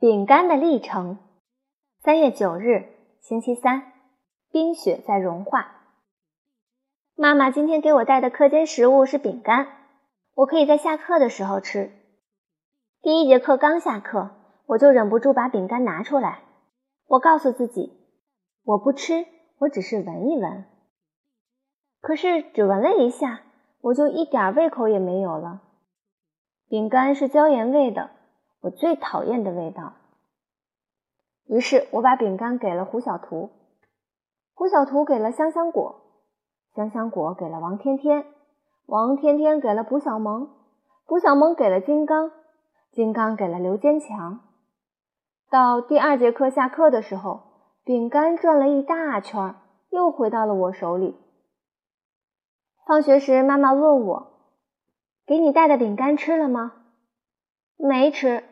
饼干的历程。三月九日，星期三，冰雪在融化。妈妈今天给我带的课间食物是饼干，我可以在下课的时候吃。第一节课刚下课，我就忍不住把饼干拿出来。我告诉自己，我不吃，我只是闻一闻。可是只闻了一下，我就一点胃口也没有了。饼干是椒盐味的。我最讨厌的味道。于是我把饼干给了胡小图，胡小图给了香香果，香香果给了王天天，王天天给了卜小萌，卜小萌给了金刚，金刚给了刘坚强。到第二节课下课的时候，饼干转了一大圈，又回到了我手里。放学时，妈妈问我：“给你带的饼干吃了吗？”没吃，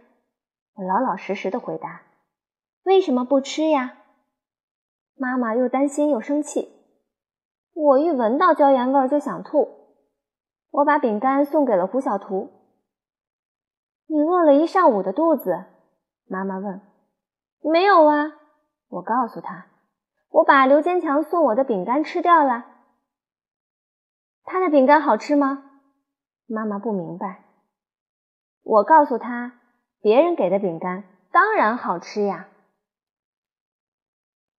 我老老实实的回答。为什么不吃呀？妈妈又担心又生气。我一闻到椒盐味儿就想吐。我把饼干送给了胡小图。你饿了一上午的肚子？妈妈问。没有啊，我告诉他。我把刘坚强送我的饼干吃掉了。他的饼干好吃吗？妈妈不明白。我告诉他，别人给的饼干当然好吃呀。